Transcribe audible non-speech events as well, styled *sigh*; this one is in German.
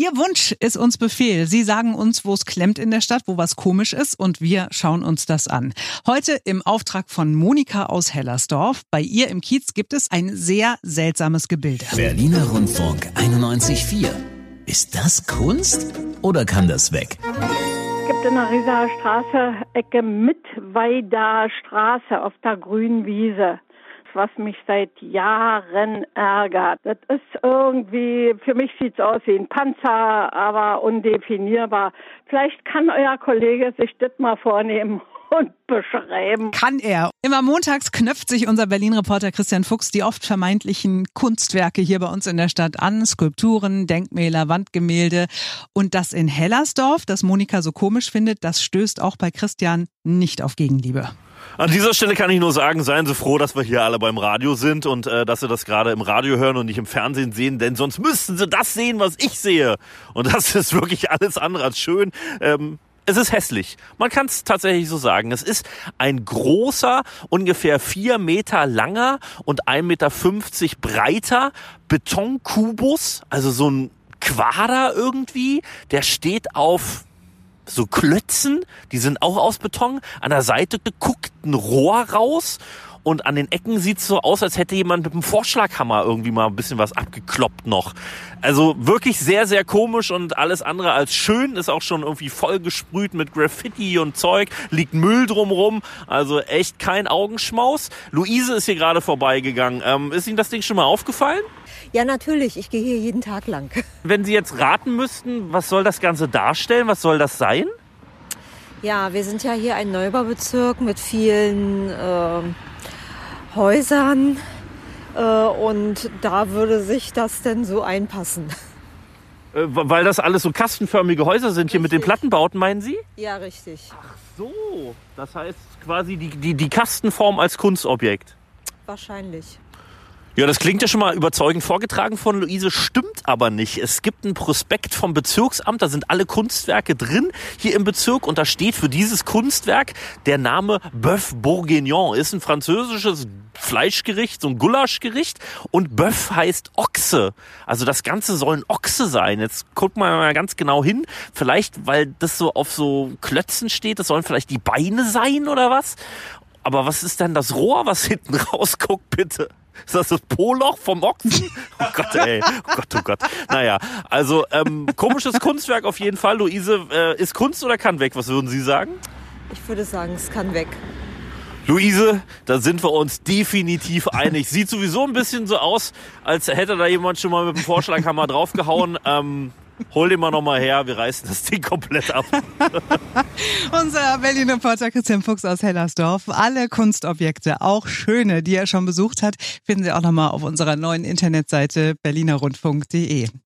Ihr Wunsch ist uns Befehl. Sie sagen uns, wo es klemmt in der Stadt, wo was komisch ist und wir schauen uns das an. Heute im Auftrag von Monika aus Hellersdorf. Bei ihr im Kiez gibt es ein sehr seltsames Gebilde. Berliner Rundfunk 91.4. Ist das Kunst oder kann das weg? Es gibt in der Rieser Straße, Ecke Mittweider Straße auf der grünen Wiese was mich seit Jahren ärgert. Das ist irgendwie, für mich sieht's aus wie ein Panzer, aber undefinierbar. Vielleicht kann euer Kollege sich das mal vornehmen und beschreiben. Kann er. Immer montags knöpft sich unser Berlin-Reporter Christian Fuchs die oft vermeintlichen Kunstwerke hier bei uns in der Stadt an. Skulpturen, Denkmäler, Wandgemälde. Und das in Hellersdorf, das Monika so komisch findet, das stößt auch bei Christian nicht auf Gegenliebe. An dieser Stelle kann ich nur sagen, seien Sie froh, dass wir hier alle beim Radio sind und äh, dass Sie das gerade im Radio hören und nicht im Fernsehen sehen, denn sonst müssten Sie das sehen, was ich sehe. Und das ist wirklich alles andere als schön. Ähm, es ist hässlich. Man kann es tatsächlich so sagen. Es ist ein großer, ungefähr vier Meter langer und 1,50 Meter breiter Betonkubus, also so ein Quader irgendwie, der steht auf so Klötzen, die sind auch aus Beton. An der Seite guckt ein Rohr raus und an den Ecken sieht's so aus, als hätte jemand mit einem Vorschlaghammer irgendwie mal ein bisschen was abgekloppt noch. Also wirklich sehr, sehr komisch und alles andere als schön. Ist auch schon irgendwie voll gesprüht mit Graffiti und Zeug. Liegt Müll drumrum. Also echt kein Augenschmaus. Luise ist hier gerade vorbeigegangen. Ähm, ist Ihnen das Ding schon mal aufgefallen? Ja, natürlich. Ich gehe hier jeden Tag lang. *laughs* Wenn Sie jetzt raten müssten, was soll das Ganze darstellen? Was soll das sein? Ja, wir sind ja hier ein Neubaubezirk mit vielen äh, Häusern. Äh, und da würde sich das denn so einpassen. Äh, weil das alles so kastenförmige Häuser sind hier mit den Plattenbauten, meinen Sie? Ja, richtig. Ach so, das heißt quasi die, die, die Kastenform als Kunstobjekt. Wahrscheinlich. Ja, das klingt ja schon mal überzeugend vorgetragen von Luise, stimmt aber nicht. Es gibt ein Prospekt vom Bezirksamt, da sind alle Kunstwerke drin hier im Bezirk und da steht für dieses Kunstwerk der Name Bœuf Bourguignon. Ist ein französisches Fleischgericht, so ein Gulaschgericht und Bœuf heißt Ochse. Also das Ganze soll ein Ochse sein. Jetzt guckt man mal ganz genau hin. Vielleicht, weil das so auf so Klötzen steht, das sollen vielleicht die Beine sein oder was? Aber was ist denn das Rohr, was *laughs* hinten rausguckt, bitte? Ist das das Poloch vom Ochsen? Oh Gott, ey. Oh Gott, oh Gott. Naja, also ähm, komisches Kunstwerk auf jeden Fall. Luise, äh, ist Kunst oder kann weg? Was würden Sie sagen? Ich würde sagen, es kann weg. Luise, da sind wir uns definitiv einig. Sieht sowieso ein bisschen so aus, als hätte da jemand schon mal mit dem Vorschlaghammer draufgehauen. Ähm, hol den mal nochmal her, wir reißen das Ding komplett ab. *laughs* Unser Berliner Reporter Christian Fuchs aus Hellersdorf. Alle Kunstobjekte, auch schöne, die er schon besucht hat, finden Sie auch nochmal auf unserer neuen Internetseite berlinerrundfunk.de.